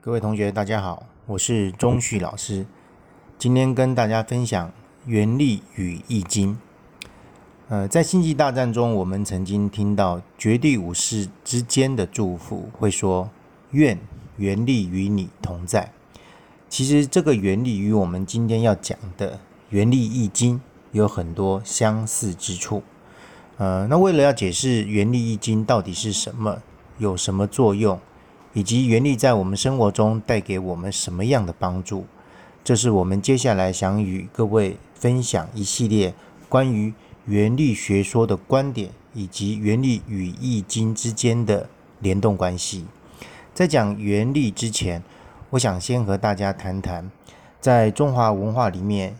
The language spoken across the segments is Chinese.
各位同学，大家好，我是钟旭老师。今天跟大家分享原力与易经。呃，在星际大战中，我们曾经听到绝地武士之间的祝福，会说“愿原力与你同在”。其实，这个原力与我们今天要讲的原力易经有很多相似之处。呃，那为了要解释原力易经到底是什么，有什么作用？以及原力在我们生活中带给我们什么样的帮助？这是我们接下来想与各位分享一系列关于原力学说的观点，以及原力与易经之间的联动关系。在讲原力之前，我想先和大家谈谈，在中华文化里面，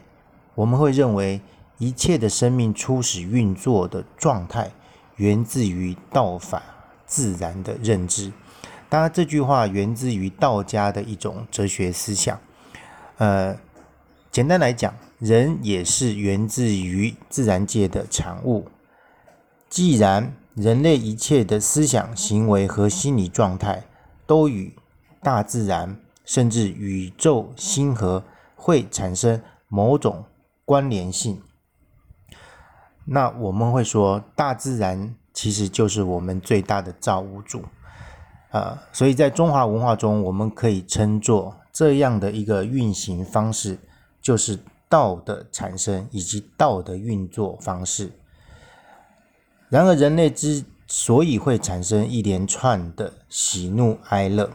我们会认为一切的生命初始运作的状态，源自于道法自然的认知。当然，这句话源自于道家的一种哲学思想。呃，简单来讲，人也是源自于自然界的产物。既然人类一切的思想、行为和心理状态都与大自然甚至宇宙星河会产生某种关联性，那我们会说，大自然其实就是我们最大的造物主。啊，所以在中华文化中，我们可以称作这样的一个运行方式，就是道的产生以及道的运作方式。然而，人类之所以会产生一连串的喜怒哀乐、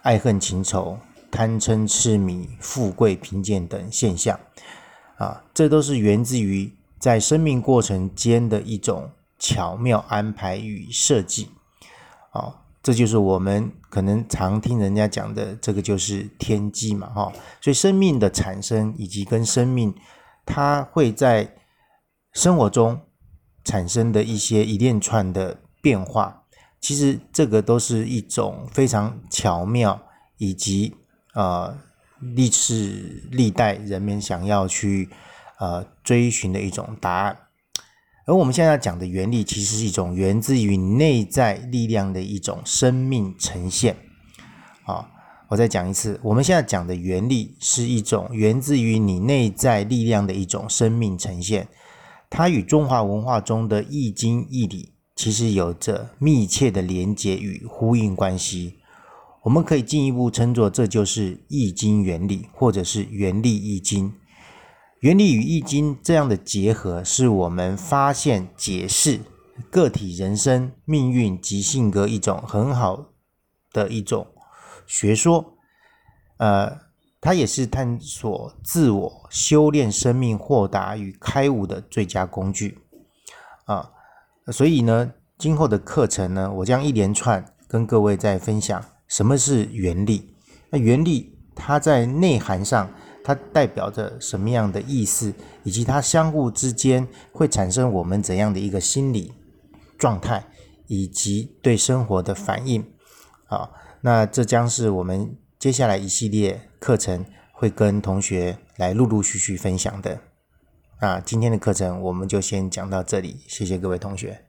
爱恨情仇、贪嗔痴迷、富贵贫贱等现象，啊，这都是源自于在生命过程间的一种巧妙安排与设计。哦，这就是我们可能常听人家讲的，这个就是天机嘛，哈。所以生命的产生以及跟生命，它会在生活中产生的一些一连串的变化，其实这个都是一种非常巧妙以及呃历世历代人们想要去呃追寻的一种答案。而我们现在要讲的原理，其实是一种源自于内在力量的一种生命呈现。好，我再讲一次，我们现在讲的原理是一种源自于你内在力量的一种生命呈现。它与中华文化中的易经义理其实有着密切的连结与呼应关系。我们可以进一步称作，这就是易经原理，或者是原力易经。原理与易经这样的结合，是我们发现解释个体人生命运及性格一种很好的一种学说。呃，它也是探索自我、修炼生命、豁达与开悟的最佳工具。啊，所以呢，今后的课程呢，我将一连串跟各位在分享什么是原理。那原理它在内涵上。它代表着什么样的意思，以及它相互之间会产生我们怎样的一个心理状态，以及对生活的反应。好，那这将是我们接下来一系列课程会跟同学来陆陆续续分享的。那今天的课程我们就先讲到这里，谢谢各位同学。